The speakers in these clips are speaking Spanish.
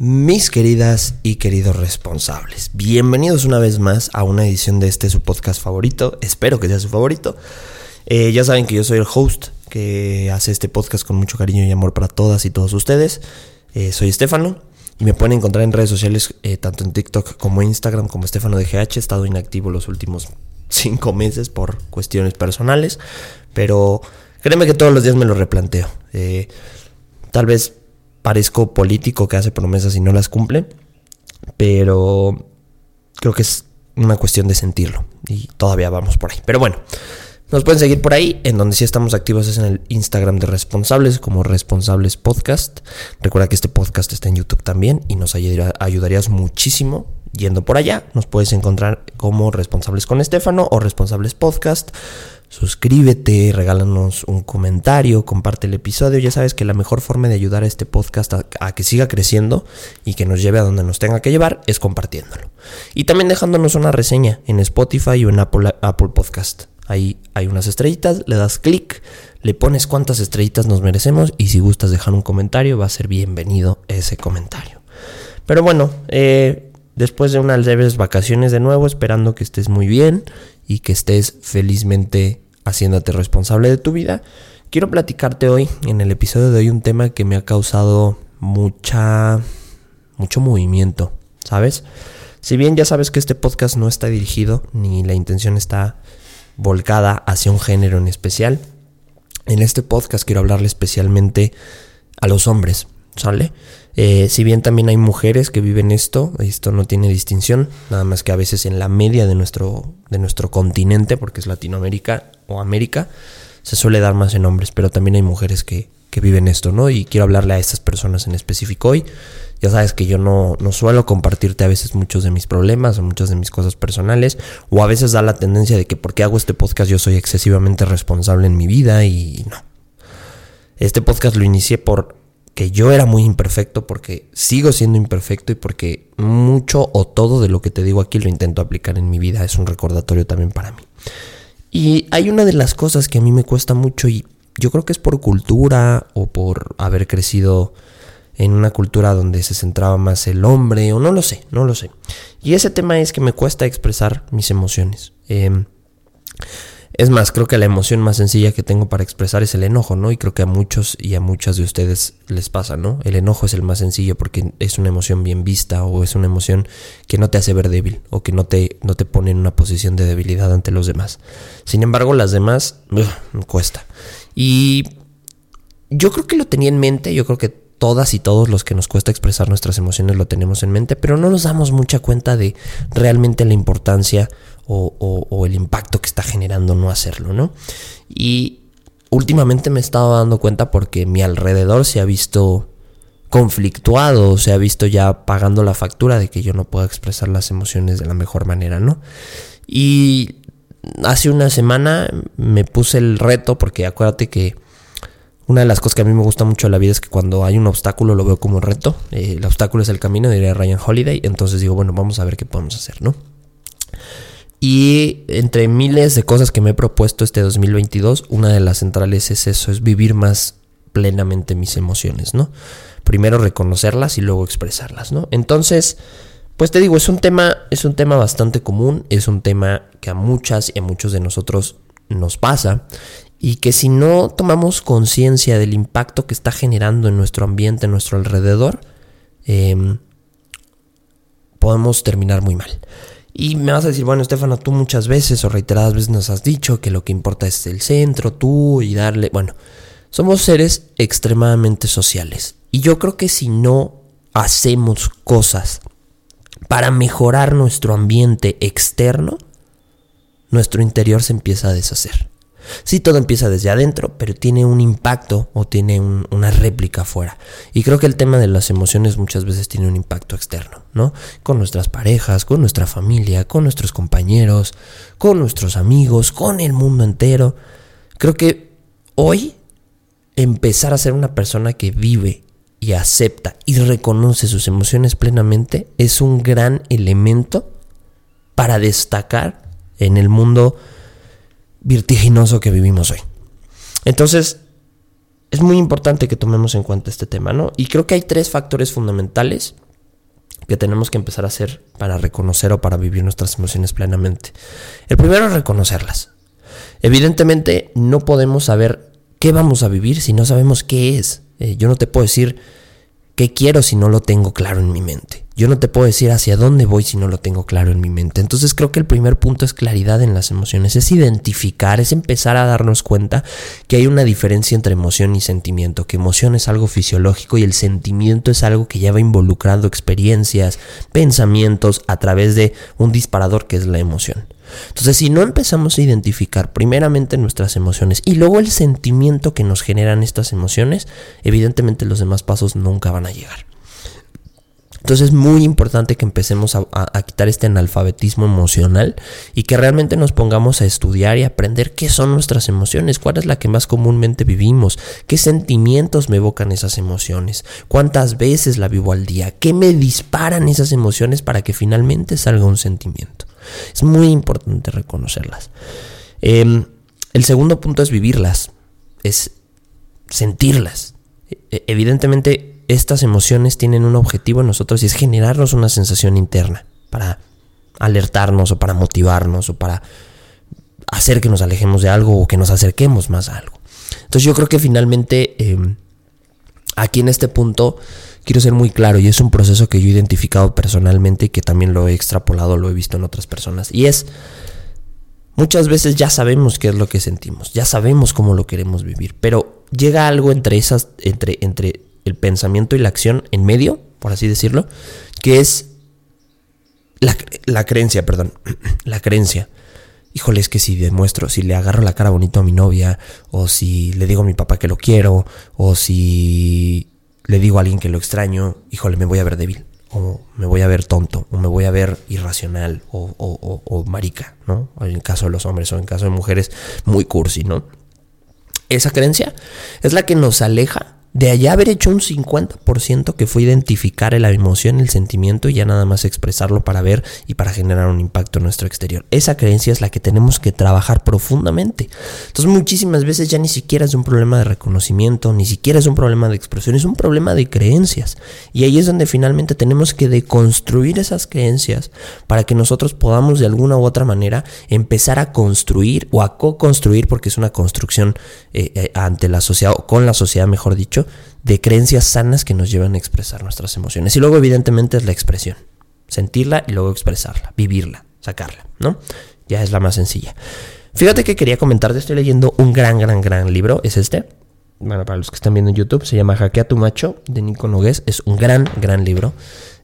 Mis queridas y queridos responsables, bienvenidos una vez más a una edición de este su podcast favorito, espero que sea su favorito. Eh, ya saben que yo soy el host que hace este podcast con mucho cariño y amor para todas y todos ustedes. Eh, soy Estefano y me pueden encontrar en redes sociales eh, tanto en TikTok como Instagram como Estefano de GH. He estado inactivo los últimos cinco meses por cuestiones personales, pero créeme que todos los días me lo replanteo. tal vez parezco político que hace promesas y no las cumple, pero creo que es una cuestión de sentirlo y todavía vamos por ahí. Pero bueno, nos pueden seguir por ahí, en donde sí estamos activos es en el Instagram de Responsables como Responsables Podcast. Recuerda que este podcast está en YouTube también y nos ayudarías muchísimo yendo por allá. Nos puedes encontrar como Responsables con Estefano o Responsables Podcast suscríbete, regálanos un comentario, comparte el episodio. Ya sabes que la mejor forma de ayudar a este podcast a, que siga creciendo y que nos lleve a donde nos tenga que llevar es compartiéndolo. Y también dejándonos una reseña en Spotify o en Apple, Podcast. Ahí hay unas estrellitas, le das clic, le pones cuántas estrellitas nos merecemos y si gustas dejar un comentario va a ser bienvenido ese comentario. Pero bueno, eh, después de unas leves vacaciones de nuevo, esperando que estés muy bien y que estés felizmente haciéndote responsable de tu vida. Quiero platicarte hoy, en el episodio de hoy, un tema que me ha causado mucha, mucho movimiento, ¿sabes? Si bien ya sabes que este podcast no está dirigido, ni la intención está volcada hacia un género en especial, en este podcast quiero hablarle especialmente a los hombres, ¿sale? Eh, si bien también hay mujeres que viven esto, esto no tiene distinción, nada más que a veces en la media de nuestro, de nuestro continente, porque es Latinoamérica o América, se suele dar más en hombres, pero también hay mujeres que, que viven esto, ¿no? Y quiero hablarle a estas personas en específico hoy. Ya sabes que yo no, no suelo compartirte a veces muchos de mis problemas o muchas de mis cosas personales, o a veces da la tendencia de que porque hago este podcast yo soy excesivamente responsable en mi vida y no. Este podcast lo inicié por que yo era muy imperfecto porque sigo siendo imperfecto y porque mucho o todo de lo que te digo aquí lo intento aplicar en mi vida. Es un recordatorio también para mí. Y hay una de las cosas que a mí me cuesta mucho y yo creo que es por cultura o por haber crecido en una cultura donde se centraba más el hombre o no lo sé, no lo sé. Y ese tema es que me cuesta expresar mis emociones. Eh, es más, creo que la emoción más sencilla que tengo para expresar es el enojo, ¿no? Y creo que a muchos y a muchas de ustedes les pasa, ¿no? El enojo es el más sencillo porque es una emoción bien vista o es una emoción que no te hace ver débil o que no te, no te pone en una posición de debilidad ante los demás. Sin embargo, las demás, cuesta. Y yo creo que lo tenía en mente, yo creo que todas y todos los que nos cuesta expresar nuestras emociones lo tenemos en mente, pero no nos damos mucha cuenta de realmente la importancia o, el impacto que está generando no hacerlo, ¿no? Y últimamente me he estado dando cuenta porque mi alrededor se ha visto conflictuado, se ha visto ya pagando la factura de que yo no puedo expresar las emociones de la mejor manera, ¿no? Y hace una semana me puse el reto porque acuérdate que una de las cosas que a mí me gusta mucho de la vida es que cuando hay un obstáculo lo veo como reto. Eh, el obstáculo es el camino, diría Ryan Holiday. Entonces digo, bueno, vamos a ver qué podemos hacer, ¿no? Y entre miles de cosas que me he propuesto este 2022, una de las centrales es eso, es vivir más plenamente mis emociones, ¿no? Primero reconocerlas y luego expresarlas, ¿no? Entonces, pues te digo, es un tema, es un tema bastante común, es un tema que a muchas y a muchos de nosotros nos pasa y que si no tomamos conciencia del impacto que está generando en nuestro ambiente, en nuestro alrededor, em, podemos terminar muy mal. Y me vas a decir, bueno, Estefano, tú muchas veces o reiteradas veces nos has dicho que lo que importa es el centro, tú y darle... Bueno, somos seres extremadamente sociales. Y yo creo que si no hacemos cosas para mejorar nuestro ambiente externo, nuestro interior se empieza a deshacer. Sí, todo empieza desde adentro, pero tiene un impacto o tiene una réplica afuera. Y creo que el tema de las emociones muchas veces tiene un impacto externo, ¿no? Con nuestras parejas, con nuestra familia, con nuestros compañeros, con nuestros amigos, con el mundo entero. Creo que hoy empezar a ser una persona que vive y acepta y reconoce sus emociones plenamente es un gran elemento para destacar en el mundo vertiginoso que vivimos hoy. Entonces, es muy importante que tomemos en cuenta este tema, ¿no? Y creo que hay tres factores fundamentales que tenemos que empezar a hacer para reconocer o para vivir nuestras emociones plenamente. El primero es reconocerlas. Evidentemente no podemos saber qué vamos a vivir si no sabemos qué es. Eh, yo no te puedo decir qué quiero si no lo tengo claro en mi mente. Yo no te puedo decir hacia dónde voy si no lo tengo claro en mi mente. Entonces creo que el primer punto es claridad en las emociones, es identificar, es empezar a darnos cuenta que hay una diferencia entre emoción y sentimiento, que emoción es algo fisiológico y el sentimiento es algo que lleva involucrando experiencias, pensamientos a través de un disparador que es la emoción. Entonces, si no empezamos a identificar primeramente nuestras emociones y luego el sentimiento que nos generan estas emociones, evidentemente los demás pasos nunca van a llegar. Entonces es muy importante que empecemos a, quitar este analfabetismo emocional y que realmente nos pongamos a estudiar y aprender qué son nuestras emociones, cuál es la que más comúnmente vivimos, qué sentimientos me evocan esas emociones, cuántas veces la vivo al día, qué me disparan esas emociones para que finalmente salga un sentimiento. Es muy importante reconocerlas. Em, el segundo punto es vivirlas, es sentirlas. E, evidentemente estas emociones tienen un objetivo en nosotros y es generarnos una sensación interna para alertarnos o para motivarnos o para hacer que nos alejemos de algo o que nos acerquemos más a algo. Entonces yo creo que finalmente em, aquí en este punto quiero ser muy claro y es un proceso que yo he identificado personalmente y que también lo he extrapolado, lo he visto en otras personas y es muchas veces ya sabemos qué es lo que sentimos, ya sabemos cómo lo queremos vivir, pero llega algo entre esas entre entre el pensamiento y la acción en medio, por así decirlo, que es la, creencia, perdón, la creencia. Híjole, es que si demuestro, si le agarro la cara bonito a mi novia, o si le digo a mi papá que lo quiero, o si le digo a alguien que lo extraño, híjole, me voy a ver débil, o me voy a ver tonto, o me voy a ver irracional, o, o, o marica, ¿no? En el caso de los hombres, o en caso de mujeres, muy cursi, ¿no? Esa creencia es la que nos aleja de allá haber hecho un 50% que fue identificar la emoción, el sentimiento y ya nada más expresarlo para ver y para generar un impacto en nuestro exterior. Esa creencia es la que tenemos que trabajar profundamente. Entonces muchísimas veces ya ni siquiera es un problema de reconocimiento, ni siquiera es un problema de expresión, es un problema de creencias. Y ahí es donde finalmente tenemos que deconstruir esas creencias para que nosotros podamos de alguna u otra manera empezar a construir o a co-construir, porque es una construcción eh, eh, ante la sociedad o con la sociedad, mejor dicho, de creencias sanas que nos llevan a expresar nuestras emociones. Y luego, evidentemente, es la expresión. Sentirla y luego expresarla, vivirla, sacarla, ¿no? Ya es la más sencilla. Fíjate que quería comentarte, estoy leyendo un gran, gran, gran libro, es este. Bueno, para los que están viendo en YouTube, se llama Jaquea tu macho, de Nico Nogués. Es un gran, gran libro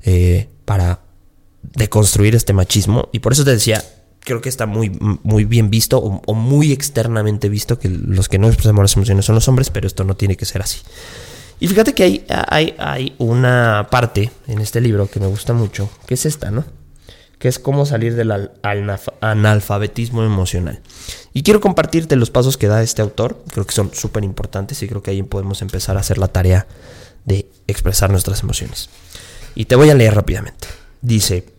eh, para deconstruir este machismo. Y por eso te decía, creo que está muy, muy bien visto o, muy externamente visto que los que no expresamos las emociones son los hombres, pero esto no tiene que ser así. Y fíjate que hay, hay, hay una parte en este libro que me gusta mucho, que es esta, ¿no? Que es cómo salir del analfabetismo emocional. Y quiero compartirte los pasos que da este autor, creo que son súper importantes y creo que ahí podemos empezar a hacer la tarea de expresar nuestras emociones. Y te voy a leer rápidamente. Dice,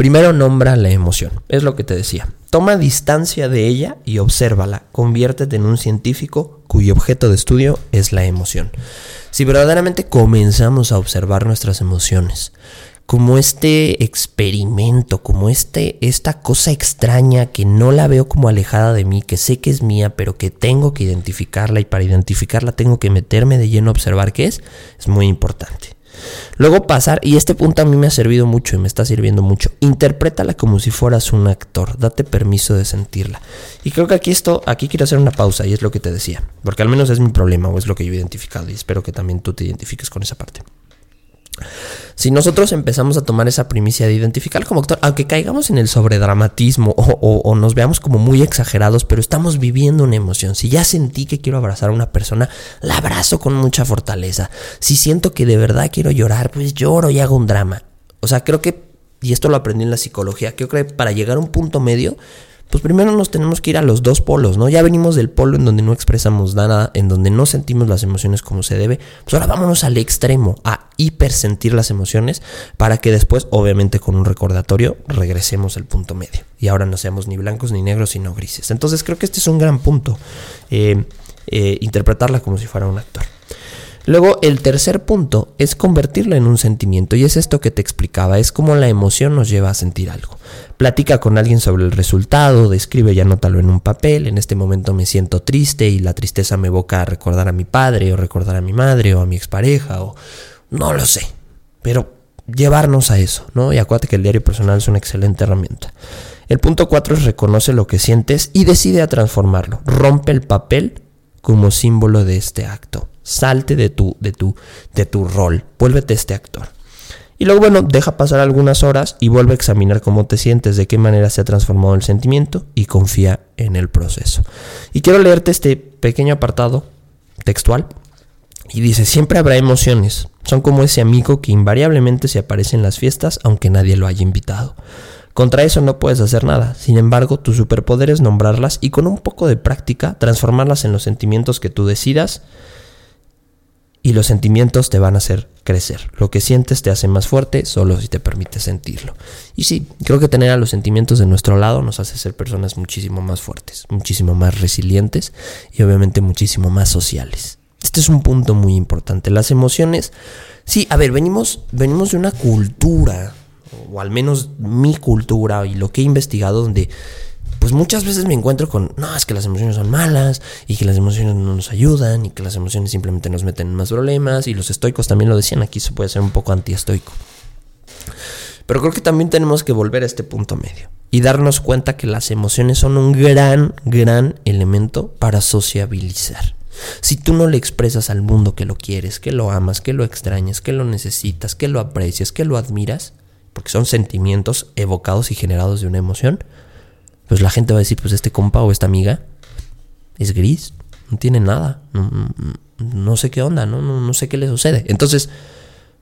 Primero nombra la emoción, es lo que te decía. Toma distancia de ella y obsérvala. Conviértete en un científico cuyo objeto de estudio es la emoción. Si verdaderamente comenzamos a observar nuestras emociones como este experimento, como este, esta cosa extraña que no la veo como alejada de mí, que sé que es mía, pero que tengo que identificarla y para identificarla tengo que meterme de lleno a observar qué es, es muy importante. Luego pasar, y este punto a mí me ha servido mucho y me está sirviendo mucho, interprétala como si fueras un actor, date permiso de sentirla. Y creo que aquí esto, aquí quiero hacer una pausa y es lo que te decía, porque al menos es mi problema o es lo que yo he identificado y espero que también tú te identifiques con esa parte. Si nosotros empezamos a tomar esa primicia de identificar como actor, aunque caigamos en el sobredramatismo o, o, nos veamos como muy exagerados, pero estamos viviendo una emoción. Si ya sentí que quiero abrazar a una persona, la abrazo con mucha fortaleza. Si siento que de verdad quiero llorar, pues lloro y hago un drama. O sea, creo que, y esto lo aprendí en la psicología, creo que para llegar a un punto medio pues primero nos tenemos que ir a los dos polos, ¿no? Ya venimos del polo en donde no expresamos nada, en donde no sentimos las emociones como se debe, pues ahora vámonos al extremo, a hipersentir las emociones, para que después, obviamente con un recordatorio, regresemos al punto medio. Y ahora no seamos ni blancos ni negros, sino grises. Entonces creo que este es un gran punto, eh, eh, interpretarla como si fuera un actor. Luego, el tercer punto es convertirlo en un sentimiento. Y es esto que te explicaba. Es como la emoción nos lleva a sentir algo. Platica con alguien sobre el resultado, describe y anótalo en un papel. En este momento me siento triste y la tristeza me evoca a recordar a mi padre o recordar a mi madre o a mi expareja o no lo sé. Pero llevarnos a eso, ¿no? Y acuérdate que el diario personal es una excelente herramienta. El punto cuatro es reconoce lo que sientes y decide a transformarlo. Rompe el papel como símbolo de este acto. Salte de tu, de tu, de tu rol. Vuélvete este actor. Y luego, bueno, deja pasar algunas horas y vuelve a examinar cómo te sientes, de qué manera se ha transformado el sentimiento y confía en el proceso. Y quiero leerte este pequeño apartado textual. Y dice, siempre habrá emociones. Son como ese amigo que invariablemente se aparece en las fiestas aunque nadie lo haya invitado. Contra eso no puedes hacer nada. Sin embargo, tu superpoder es nombrarlas y con un poco de práctica transformarlas en los sentimientos que tú decidas y los sentimientos te van a hacer crecer. Lo que sientes te hace más fuerte solo si te permite sentirlo. Y sí, creo que tener a los sentimientos de nuestro lado nos hace ser personas muchísimo más fuertes, muchísimo más resilientes y obviamente muchísimo más sociales. Este es un punto muy importante. Las emociones, sí, a ver, venimos, venimos de una cultura o al menos mi cultura y lo que he investigado, donde pues muchas veces me encuentro con, no, es que las emociones son malas y que las emociones no nos ayudan y que las emociones simplemente nos meten en más problemas y los estoicos también lo decían, aquí se puede ser un poco antiestoico. Pero creo que también tenemos que volver a este punto medio y darnos cuenta que las emociones son un gran, gran elemento para sociabilizar. Si tú no le expresas al mundo que lo quieres, que lo amas, que lo extrañas, que lo necesitas, que lo aprecias, que lo admiras, porque son sentimientos evocados y generados de una emoción, pues la gente va a decir, pues este compa o esta amiga es gris, no tiene nada, no, sé qué onda, no, no, sé qué le sucede. Entonces,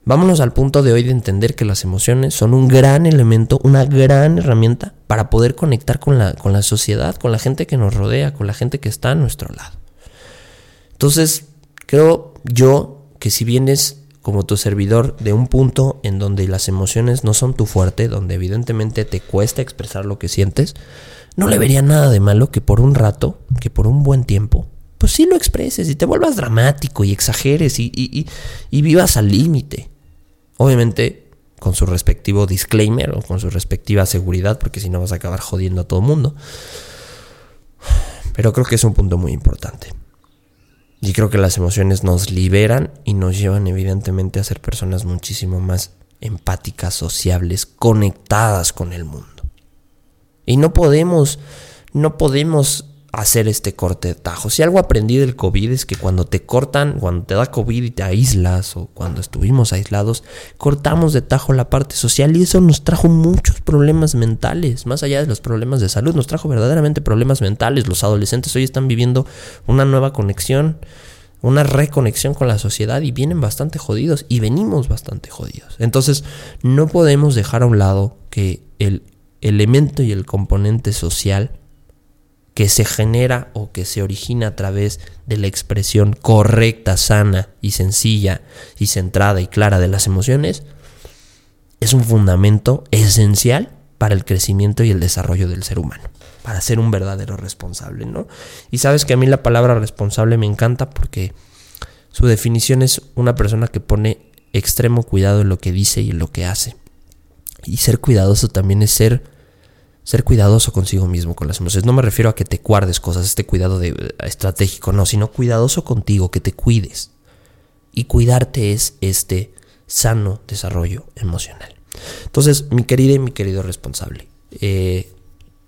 vámonos al punto de hoy de entender que las emociones son un gran elemento, una gran herramienta para poder conectar con la, con la sociedad, con la gente que nos rodea, con la gente que está a nuestro lado. Entonces, creo yo que si vienes como tu servidor de un punto en donde las emociones no son tu fuerte, donde evidentemente te cuesta expresar lo que sientes, no le vería nada de malo que por un rato, que por un buen tiempo, pues sí lo expreses y te vuelvas dramático y exageres y, y vivas al límite. Obviamente con su respectivo disclaimer o con su respectiva seguridad, porque si no vas a acabar jodiendo a todo el mundo. Pero creo que es un punto muy importante. Y creo que las emociones nos liberan y nos llevan evidentemente a ser personas muchísimo más empáticas, sociables, conectadas con el mundo. Y no podemos, no podemos hacer este corte de tajo. Si algo aprendí del COVID es que cuando te cortan, cuando te da COVID y te aíslas o cuando estuvimos aislados, cortamos de tajo la parte social y eso nos trajo muchos problemas mentales, más allá de los problemas de salud, nos trajo verdaderamente problemas mentales. Los adolescentes hoy están viviendo una nueva conexión, una reconexión con la sociedad y vienen bastante jodidos y venimos bastante jodidos. Entonces, no podemos dejar a un lado que el elemento y el componente social que se genera o que se origina a través de la expresión correcta, sana y sencilla y centrada y clara de las emociones, es un fundamento esencial para el crecimiento y el desarrollo del ser humano, para ser un verdadero responsable, ¿no? Y sabes que a mí la palabra responsable me encanta porque su definición es una persona que pone extremo cuidado en lo que dice y en lo que hace. Y ser cuidadoso también es ser ser cuidadoso consigo mismo con las emociones. No me refiero a que te guardes cosas, este cuidado eh, estratégico, no, sino cuidadoso contigo, que te cuides. Y cuidarte es este sano desarrollo emocional. Entonces, mi querida y mi querido responsable, eh,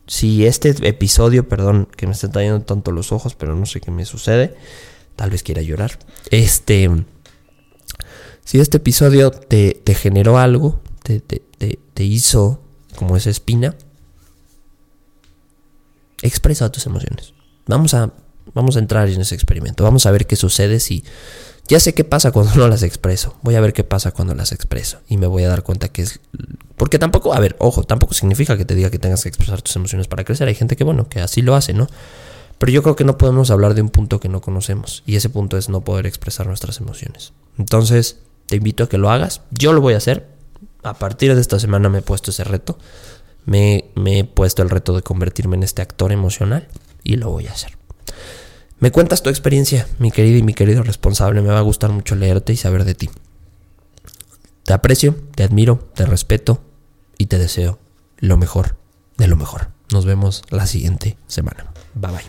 si este episodio, perdón, que me están trayendo tanto los ojos, pero no sé qué me sucede, tal vez quiera llorar. Este, si este episodio te, generó algo, te hizo como esa espina, expresa tus emociones. Vamos a, vamos a entrar en ese experimento. Vamos a ver qué sucede si... Ya sé qué pasa cuando no las expreso. Voy a ver qué pasa cuando las expreso. Y me voy a dar cuenta que es... Porque tampoco, a ver, ojo, tampoco significa que te diga que tengas que expresar tus emociones para crecer. Hay gente que, bueno, que así lo hace, ¿no? Pero yo creo que no podemos hablar de un punto que no conocemos. Y ese punto es no poder expresar nuestras emociones. Entonces, te invito a que lo hagas. Yo lo voy a hacer. A partir de esta semana me he puesto ese reto me, he puesto el reto de convertirme en este actor emocional y lo voy a hacer. Me cuentas tu experiencia, mi querido y mi querido responsable. Me va a gustar mucho leerte y saber de ti. Te aprecio, te admiro, te respeto y te deseo lo mejor de lo mejor. Nos vemos la siguiente semana. Bye bye.